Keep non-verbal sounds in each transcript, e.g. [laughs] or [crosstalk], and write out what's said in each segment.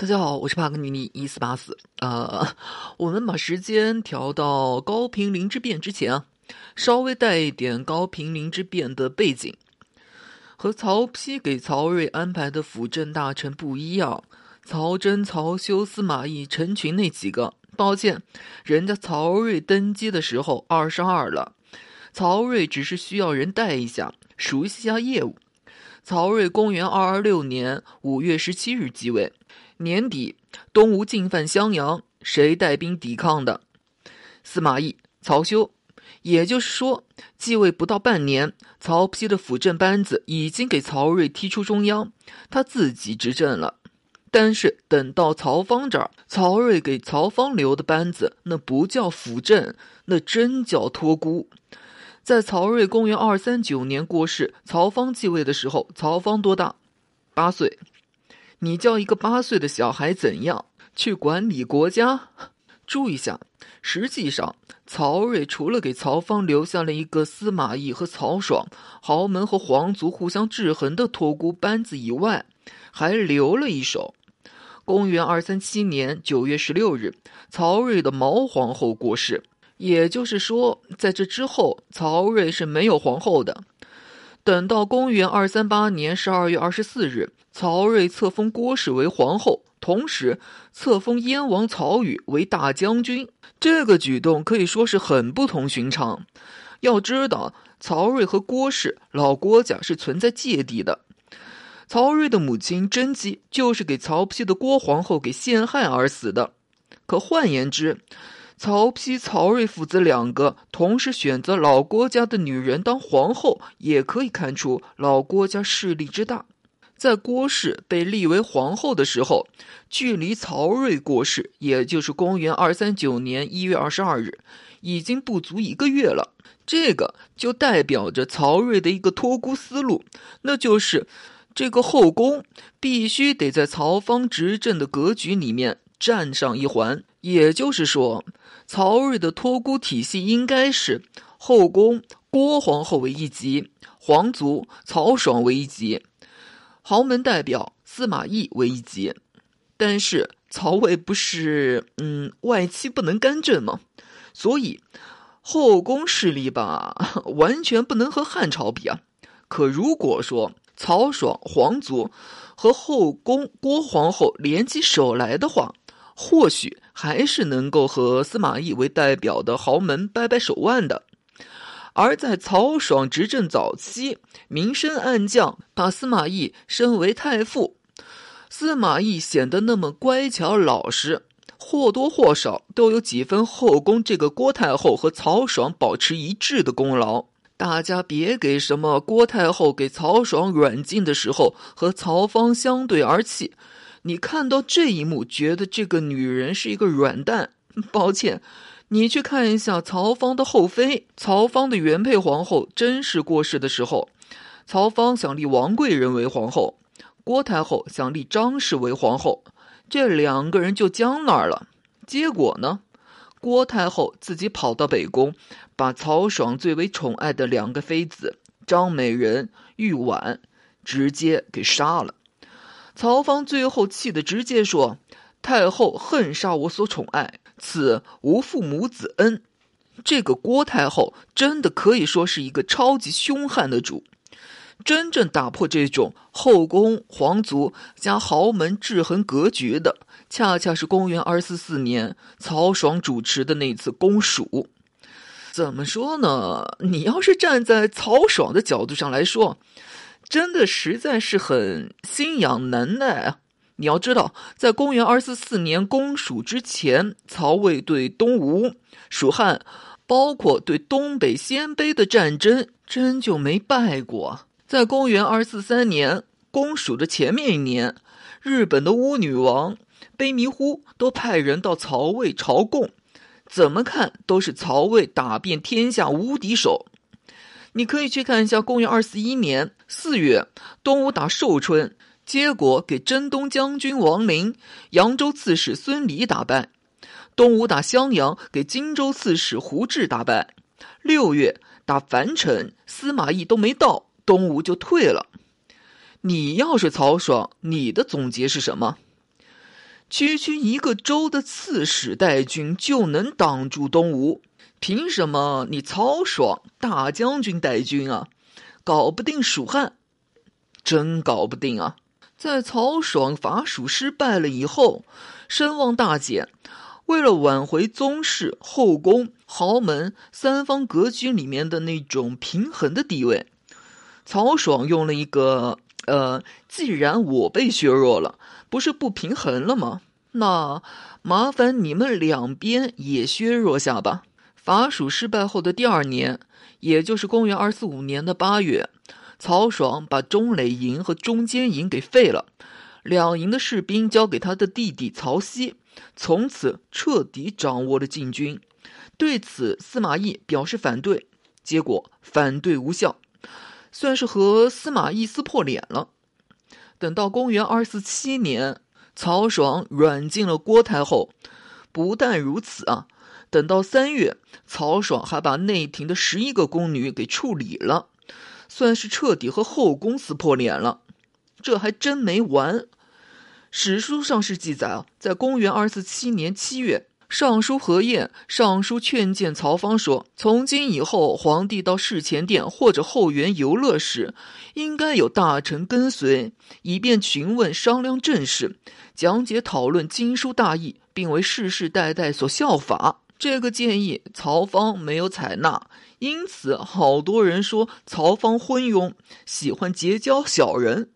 大家好，我是帕格尼尼一四八四。呃，[laughs] 我们把时间调到高平陵之变之前，稍微带一点高平陵之变的背景。和曹丕给曹睿安排的辅政大臣不一样，曹真、曹休、司马懿、陈群那几个，抱歉，人家曹睿登基的时候二十二了，曹睿只是需要人带一下，熟悉下业务。曹睿公元二二六年五月十七日继位。年底，东吴进犯襄阳，谁带兵抵抗的？司马懿、曹休。也就是说，继位不到半年，曹丕的辅政班子已经给曹睿踢出中央，他自己执政了。但是等到曹芳这儿，曹睿给曹芳留的班子，那不叫辅政，那真叫托孤。在曹睿公元二三九年过世，曹芳继位的时候，曹芳多大？八岁。你叫一个八岁的小孩怎样去管理国家？注意一下，实际上曹睿除了给曹芳留下了一个司马懿和曹爽豪门和皇族互相制衡的托孤班子以外，还留了一手。公元二三七年九月十六日，曹睿的毛皇后过世，也就是说，在这之后，曹睿是没有皇后的。等到公元二三八年十二月二十四日。曹睿册封郭氏为皇后，同时册封燕王曹宇为大将军。这个举动可以说是很不同寻常。要知道，曹睿和郭氏老郭家是存在芥蒂的。曹睿的母亲甄姬就是给曹丕的郭皇后给陷害而死的。可换言之，曹丕、曹睿父子两个同时选择老郭家的女人当皇后，也可以看出老郭家势力之大。在郭氏被立为皇后的时候，距离曹睿过世，也就是公元二三九年一月二十二日，已经不足一个月了。这个就代表着曹睿的一个托孤思路，那就是这个后宫必须得在曹芳执政的格局里面占上一环。也就是说，曹睿的托孤体系应该是后宫郭皇后为一级，皇族曹爽为一级。豪门代表司马懿为一级，但是曹魏不是嗯外戚不能干政吗？所以后宫势力吧，[laughs] 完全不能和汉朝比啊。可如果说曹爽皇族和后宫郭皇后联起手来的话，或许还是能够和司马懿为代表的豪门掰掰手腕的。而在曹爽执政早期，明升暗降，把司马懿升为太傅。司马懿显得那么乖巧老实，或多或少都有几分后宫这个郭太后和曹爽保持一致的功劳。大家别给什么郭太后给曹爽软禁的时候和曹芳相对而泣。你看到这一幕，觉得这个女人是一个软蛋？抱歉。你去看一下曹芳的后妃，曹芳的原配皇后甄氏过世的时候，曹芳想立王贵人为皇后，郭太后想立张氏为皇后，这两个人就僵那儿了。结果呢，郭太后自己跑到北宫，把曹爽最为宠爱的两个妃子张美人、玉婉直接给杀了。曹芳最后气得直接说：“太后恨杀我所宠爱。”此无父母子恩，这个郭太后真的可以说是一个超级凶悍的主。真正打破这种后宫皇族加豪门制衡格局的，恰恰是公元二四四年曹爽主持的那次公署。怎么说呢？你要是站在曹爽的角度上来说，真的实在是很心痒难耐啊。你要知道，在公元二四四年公蜀之前，曹魏对东吴、蜀汉，包括对东北鲜卑的战争，真就没败过。在公元二四三年公蜀的前面一年，日本的巫女王卑弥呼都派人到曹魏朝贡，怎么看都是曹魏打遍天下无敌手。你可以去看一下公元二四一年四月，东吴打寿春。结果给征东将军王陵、扬州刺史孙礼打败；东吴打襄阳，给荆州刺史胡志打败。六月打樊城，司马懿都没到，东吴就退了。你要是曹爽，你的总结是什么？区区一个州的刺史带军就能挡住东吴？凭什么你曹爽大将军带军啊，搞不定蜀汉？真搞不定啊！在曹爽伐蜀失败了以后，声望大减。为了挽回宗室、后宫、豪门三方格局里面的那种平衡的地位，曹爽用了一个呃，既然我被削弱了，不是不平衡了吗？那麻烦你们两边也削弱下吧。伐蜀失败后的第二年，也就是公元二四五年的八月，曹爽把中垒营和中间营给废了，两营的士兵交给他的弟弟曹溪。从此彻底掌握了禁军，对此司马懿表示反对，结果反对无效，算是和司马懿撕破脸了。等到公元二四七年，曹爽软禁了郭太后，不但如此啊，等到三月，曹爽还把内廷的十一个宫女给处理了，算是彻底和后宫撕破脸了。这还真没完。史书上是记载啊，在公元二四七年七月，尚书何晏上书劝谏曹芳说：“从今以后，皇帝到事前殿或者后园游乐时，应该有大臣跟随，以便询问商量政事，讲解讨论经书大义，并为世世代代所效法。”这个建议，曹芳没有采纳，因此好多人说曹芳昏庸，喜欢结交小人。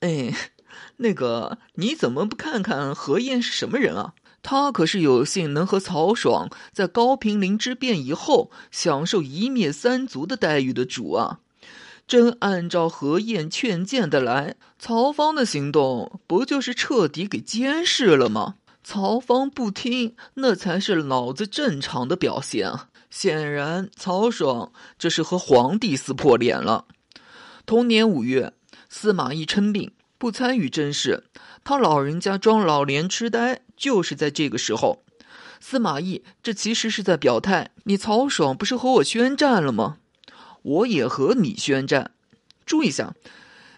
哎。那个，你怎么不看看何晏是什么人啊？他可是有幸能和曹爽在高平陵之变以后享受一灭三族的待遇的主啊！真按照何晏劝谏的来，曹芳的行动不就是彻底给监视了吗？曹芳不听，那才是老子正常的表现！显然，曹爽这是和皇帝撕破脸了。同年五月，司马懿称病。不参与政事，他老人家装老年痴呆，就是在这个时候。司马懿这其实是在表态：你曹爽不是和我宣战了吗？我也和你宣战。注意一下，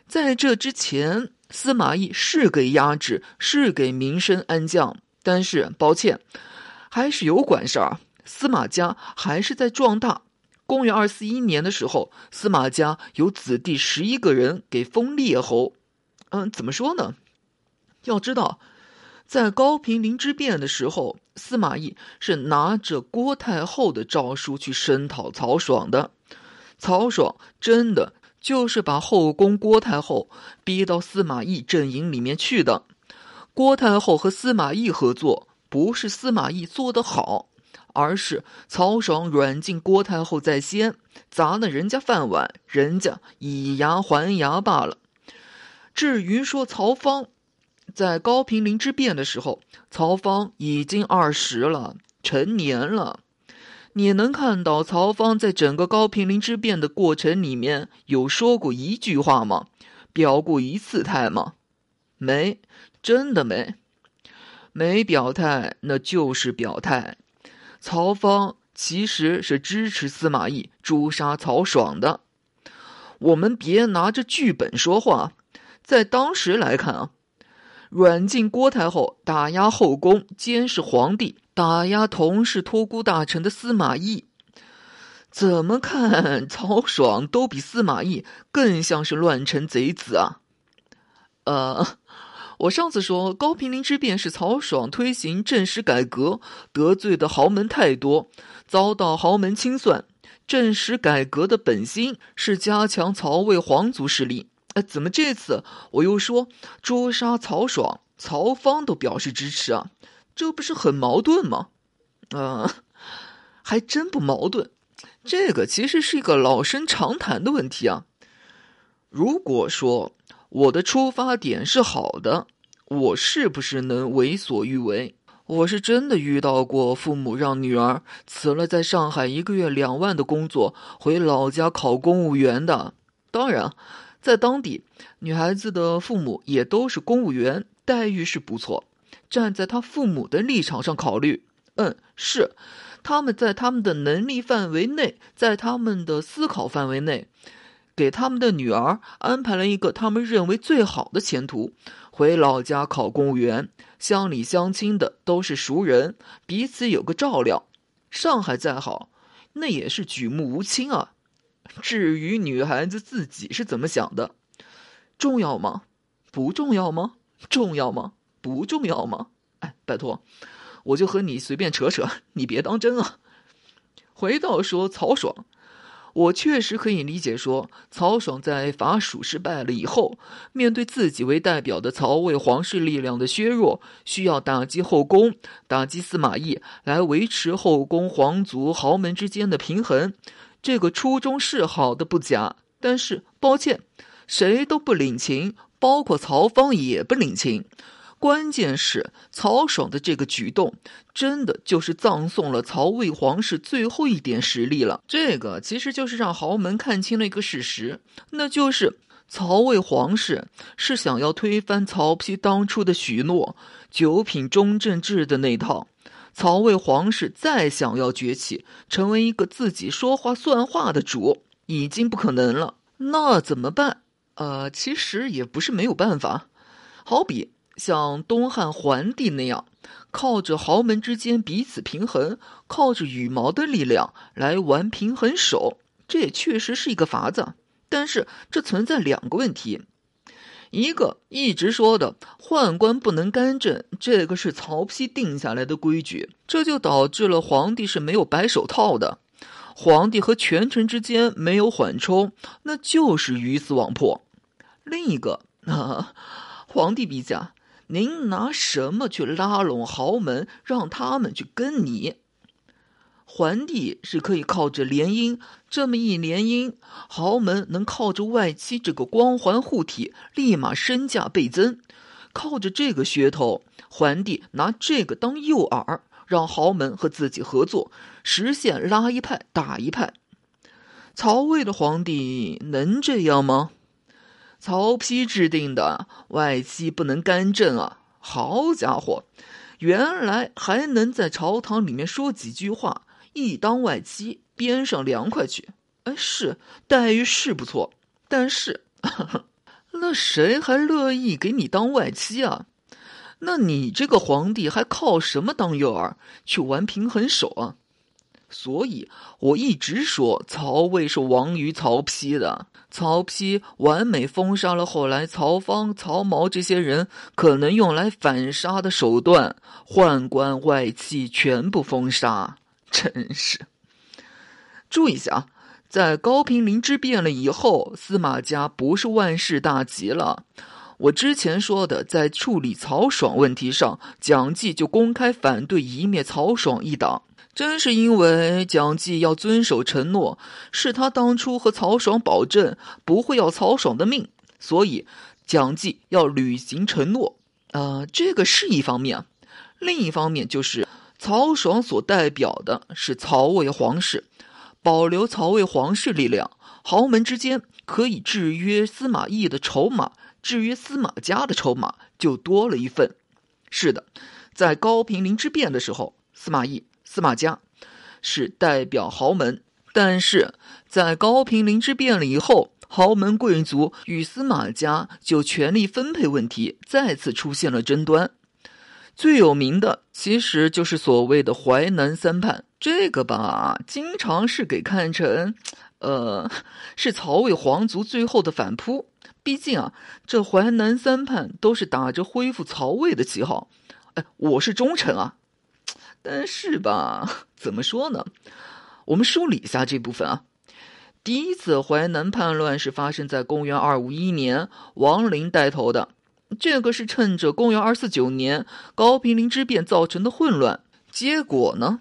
在这之前，司马懿是给压制，是给民生安降，但是抱歉，还是有管事儿。司马家还是在壮大。公元二四一年的时候，司马家有子弟十一个人给封列侯。嗯，怎么说呢？要知道，在高平陵之变的时候，司马懿是拿着郭太后的诏书去声讨曹爽的。曹爽真的就是把后宫郭太后逼到司马懿阵营里面去的。郭太后和司马懿合作，不是司马懿做得好，而是曹爽软禁郭太后在先，砸了人家饭碗，人家以牙还牙罢了。至于说曹芳，在高平陵之变的时候，曹芳已经二十了，成年了。你能看到曹芳在整个高平陵之变的过程里面有说过一句话吗？表过一次态吗？没，真的没，没表态，那就是表态。曹芳其实是支持司马懿诛杀曹爽的。我们别拿着剧本说话。在当时来看啊，软禁郭太后，打压后宫，监视皇帝，打压同是托孤大臣的司马懿，怎么看 [laughs] 曹爽都比司马懿更像是乱臣贼子啊！呃，我上次说高平陵之变是曹爽推行政史改革，得罪的豪门太多，遭到豪门清算。政史改革的本心是加强曹魏皇族势力。哎，怎么这次我又说诛杀曹爽？曹芳都表示支持啊，这不是很矛盾吗？嗯，还真不矛盾。这个其实是一个老生常谈的问题啊。如果说我的出发点是好的，我是不是能为所欲为？我是真的遇到过父母让女儿辞了在上海一个月两万的工作，回老家考公务员的。当然。在当地，女孩子的父母也都是公务员，待遇是不错。站在他父母的立场上考虑，嗯，是他们在他们的能力范围内，在他们的思考范围内，给他们的女儿安排了一个他们认为最好的前途，回老家考公务员，乡里乡亲的都是熟人，彼此有个照料。上海再好，那也是举目无亲啊。至于女孩子自己是怎么想的，重要吗？不重要吗？重要吗？不重要吗？哎，拜托，我就和你随便扯扯，[laughs] 你别当真啊。回到说曹爽。我确实可以理解，说曹爽在伐蜀失败了以后，面对自己为代表的曹魏皇室力量的削弱，需要打击后宫、打击司马懿，来维持后宫皇族豪门之间的平衡。这个初衷是好的不假，但是抱歉，谁都不领情，包括曹芳也不领情。关键是曹爽的这个举动，真的就是葬送了曹魏皇室最后一点实力了。这个其实就是让豪门看清了一个事实，那就是曹魏皇室是想要推翻曹丕当初的许诺“九品中正制”的那套。曹魏皇室再想要崛起，成为一个自己说话算话的主，已经不可能了。那怎么办？呃，其实也不是没有办法，好比。像东汉桓帝那样，靠着豪门之间彼此平衡，靠着羽毛的力量来玩平衡手，这也确实是一个法子。但是这存在两个问题：一个一直说的宦官不能干政，这个是曹丕定下来的规矩，这就导致了皇帝是没有白手套的，皇帝和权臣之间没有缓冲，那就是鱼死网破。另一个啊，[laughs] 皇帝陛下。您拿什么去拉拢豪门，让他们去跟你？桓帝是可以靠着联姻，这么一联姻，豪门能靠着外戚这个光环护体，立马身价倍增。靠着这个噱头，桓帝拿这个当诱饵，让豪门和自己合作，实现拉一派打一派。曹魏的皇帝能这样吗？曹丕制定的外戚不能干政啊！好家伙，原来还能在朝堂里面说几句话，一当外戚边上凉快去。哎，是待遇是不错，但是 [laughs] 那谁还乐意给你当外戚啊？那你这个皇帝还靠什么当诱饵去玩平衡手啊？所以我一直说曹魏是亡于曹丕的。曹丕完美封杀了后来曹芳、曹髦这些人可能用来反杀的手段，宦官外戚全部封杀，[laughs] 真是。注意一下啊，在高平陵之变了以后，司马家不是万事大吉了。我之前说的，在处理曹爽问题上，蒋济就公开反对一灭曹爽一党。真是因为蒋济要遵守承诺，是他当初和曹爽保证不会要曹爽的命，所以蒋济要履行承诺。呃，这个是一方面，另一方面就是曹爽所代表的是曹魏皇室，保留曹魏皇室力量，豪门之间可以制约司马懿的筹码，制约司马家的筹码就多了一份。是的，在高平陵之变的时候，司马懿。司马家是代表豪门，但是在高平陵之变了以后，豪门贵族与司马家就权力分配问题再次出现了争端。最有名的其实就是所谓的淮南三叛，这个吧，经常是给看成，呃，是曹魏皇族最后的反扑。毕竟啊，这淮南三叛都是打着恢复曹魏的旗号，哎，我是忠臣啊。但是吧，[laughs] 怎么说呢？我们梳理一下这部分啊。第一次淮南叛乱是发生在公元二五一年，王陵带头的。这个是趁着公元二四九年高平陵之变造成的混乱。结果呢，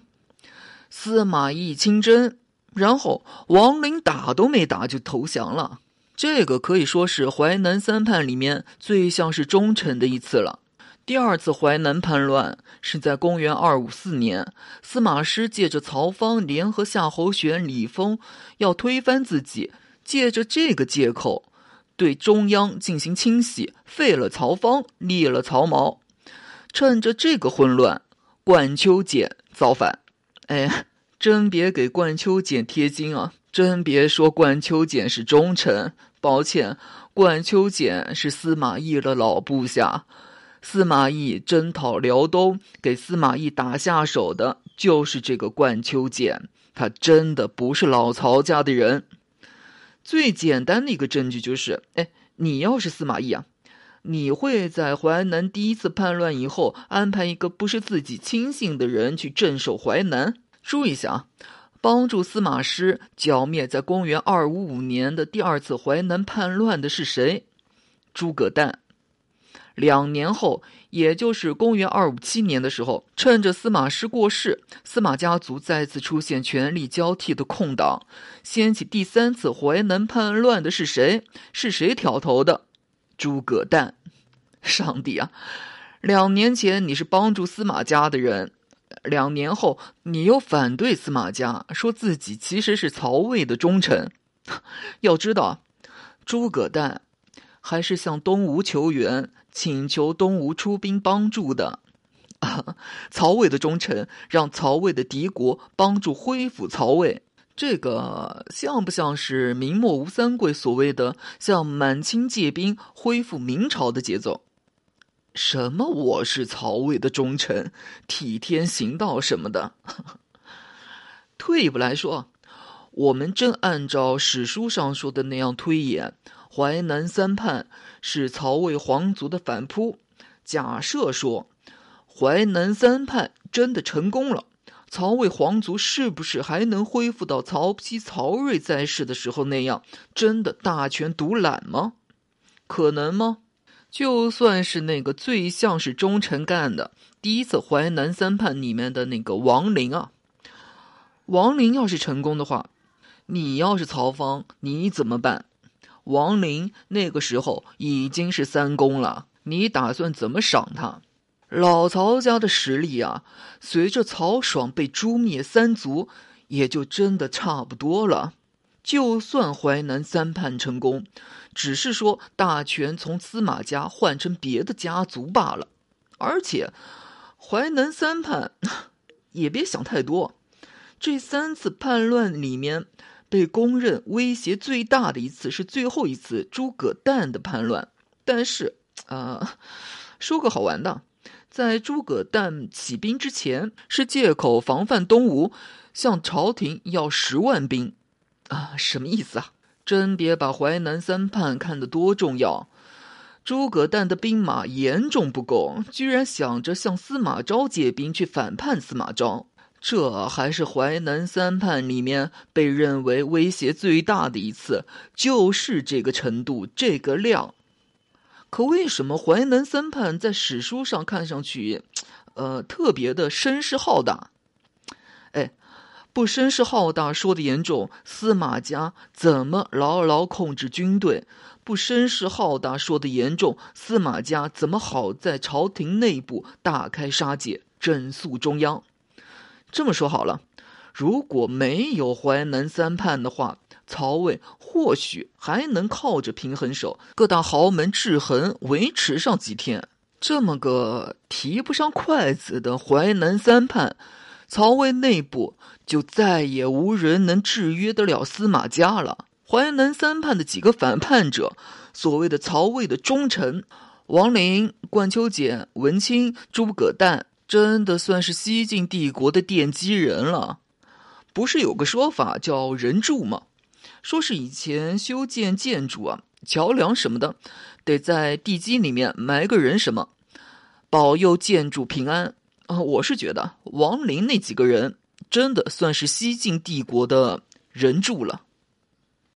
司马懿亲征，然后王陵打都没打就投降了。这个可以说是淮南三叛里面最像是忠臣的一次了。第二次淮南叛乱是在公元二五四年，司马师借着曹芳联合夏侯玄、李丰要推翻自己，借着这个借口对中央进行清洗，废了曹芳，立了曹髦。趁着这个混乱，冠秋俭造反。哎，真别给冠秋俭贴金啊！真别说冠秋俭是忠臣，抱歉，冠秋俭是司马懿的老部下，司马懿征讨辽东，给司马懿打下手的就是这个冠秋俭。他真的不是老曹家的人。最简单的一个证据就是，哎，你要是司马懿啊，你会在淮南第一次叛乱以后安排一个不是自己亲信的人去镇守淮南？注意一下啊，帮助司马师剿灭在公元二五五年的第二次淮南叛乱的是谁？诸葛诞。两年后，也就是公元二五七年的时候，趁着司马师过世，司马家族再次出现权力交替的空档，掀起第三次淮南叛乱的是谁？是谁挑头的？诸葛诞。[laughs] 上帝啊！两年前你是帮助司马家的人，两年后你又反对司马家，说自己其实是曹魏的忠臣。[laughs] 要知道，诸葛诞还是向东吴求援。请求东吴出兵帮助的，[laughs] 曹魏的忠臣让曹魏的敌国帮助恢复曹魏，这个像不像是明末吴三桂所谓的向满清借兵恢复明朝的节奏？什么我是曹魏的忠臣，替天行道什么的？[laughs] 退一步来说，我们真按照史书上说的那样推演。淮南三叛是曹魏皇族的反扑。假设说，淮南三叛真的成功了，曹魏皇族是不是还能恢复到曹丕、曹睿在世的时候那样，真的大权独揽吗？可能吗？就算是那个最像是忠臣干的第一次淮南三叛里面的那个王陵啊，王陵要是成功的话，你要是曹芳，你怎么办？王林那个时候已经是三公了，你打算怎么赏他？老曹家的实力啊，随着曹爽被诛灭三族，也就真的差不多了。就算淮南三叛成功，只是说大权从司马家换成别的家族罢了。而且，淮南三叛 [laughs] 也别想太多，这三次叛乱里面。被公认威胁最大的一次是最后一次诸葛诞的叛乱，但是啊，说个好玩的，在诸葛诞起兵之前，是借口防范东吴，向朝廷要十万兵，啊，什么意思啊？真别把淮南三叛看得多重要，诸葛诞的兵马严重不够，居然想着向司马昭借兵去反叛司马昭。这还是淮南三叛里面被认为威胁最大的一次，就是这个程度、这个量。可为什么淮南三叛在史书上看上去，呃，特别的声势浩大？哎，不声势浩大说的严重，司马家怎么牢牢控制军队？不声势浩大说的严重，司马家怎么好在朝廷内部大开杀戒，整肃中央？这么说好了，如果没有淮南三叛的话，曹魏或许还能靠着平衡手、各大豪门制衡维持上几天。这么个提不上筷子的淮南三叛，曹魏内部就再也无人能制约得了司马家了。淮南三叛的几个反叛者，所谓的曹魏的忠臣，王陵、冠秋俭、文钦、诸葛诞。真的算是西晋帝国的奠基人了，不是有个说法叫人柱吗？说是以前修建建筑啊、桥梁什么的，得在地基里面埋个人什么，保佑建筑平安啊。我是觉得王陵那几个人真的算是西晋帝国的人柱了。